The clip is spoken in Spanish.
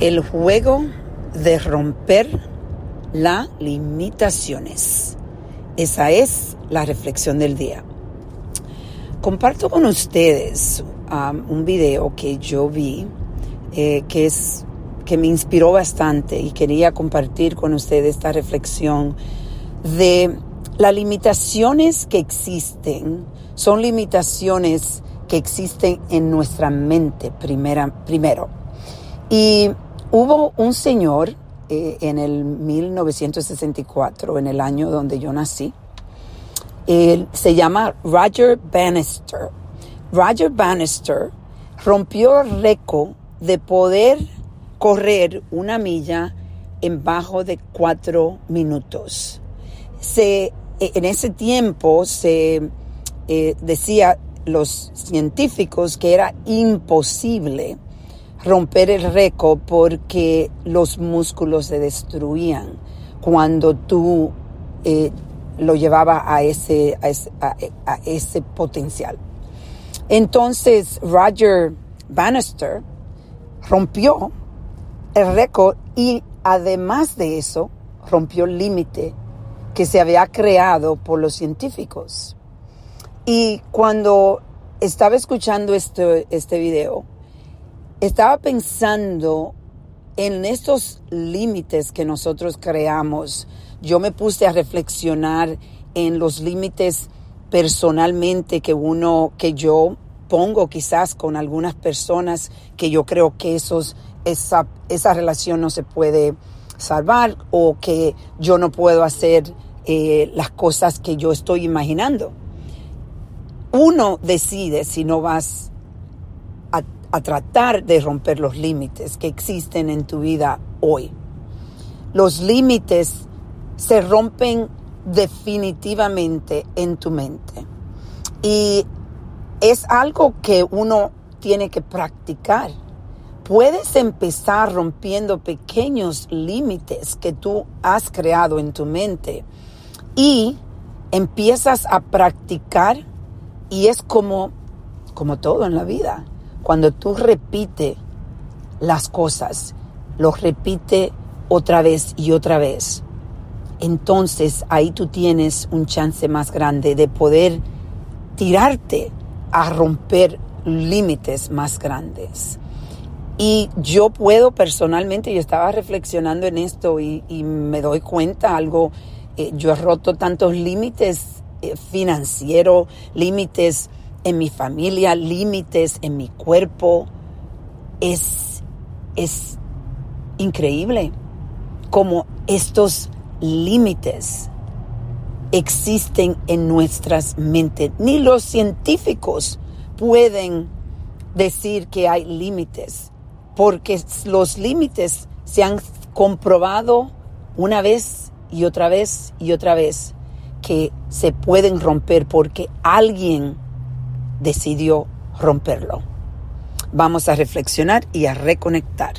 El juego de romper las limitaciones. Esa es la reflexión del día. Comparto con ustedes um, un video que yo vi eh, que es que me inspiró bastante y quería compartir con ustedes esta reflexión de las limitaciones que existen son limitaciones que existen en nuestra mente primera, primero. Y hubo un señor eh, en el 1964, en el año donde yo nací, se llama Roger Bannister. Roger Bannister rompió el récord de poder correr una milla en bajo de cuatro minutos. Se, en ese tiempo se eh, decía los científicos que era imposible romper el récord porque los músculos se destruían cuando tú eh, lo llevabas a ese, a ese, potencial. Entonces Roger Bannister rompió el récord y además de eso rompió el límite que se había creado por los científicos. Y cuando estaba escuchando este, este video, estaba pensando en estos límites que nosotros creamos. Yo me puse a reflexionar en los límites personalmente que uno, que yo pongo quizás con algunas personas que yo creo que esos, esa, esa relación no se puede salvar o que yo no puedo hacer eh, las cosas que yo estoy imaginando uno decide si no vas a, tratar de romper los límites que existen en tu vida hoy. Los límites se rompen definitivamente en tu mente. Y es algo que uno tiene que practicar. Puedes empezar rompiendo pequeños límites que tú has creado en tu mente y empiezas a practicar y es como, como todo en la vida. Cuando tú repites las cosas, los repite otra vez y otra vez, entonces ahí tú tienes un chance más grande de poder tirarte a romper límites más grandes. Y yo puedo personalmente, yo estaba reflexionando en esto y, me doy cuenta algo, eh, yo he roto tantos límites eh, financiero, límites en mi familia, límites en mi cuerpo. Es, es increíble como estos límites existen en nuestras mentes. Ni los científicos pueden decir que hay límites, porque los límites se han comprobado una vez y otra vez y otra vez que se pueden romper porque alguien decidió romperlo. Vamos a reflexionar y a reconectar.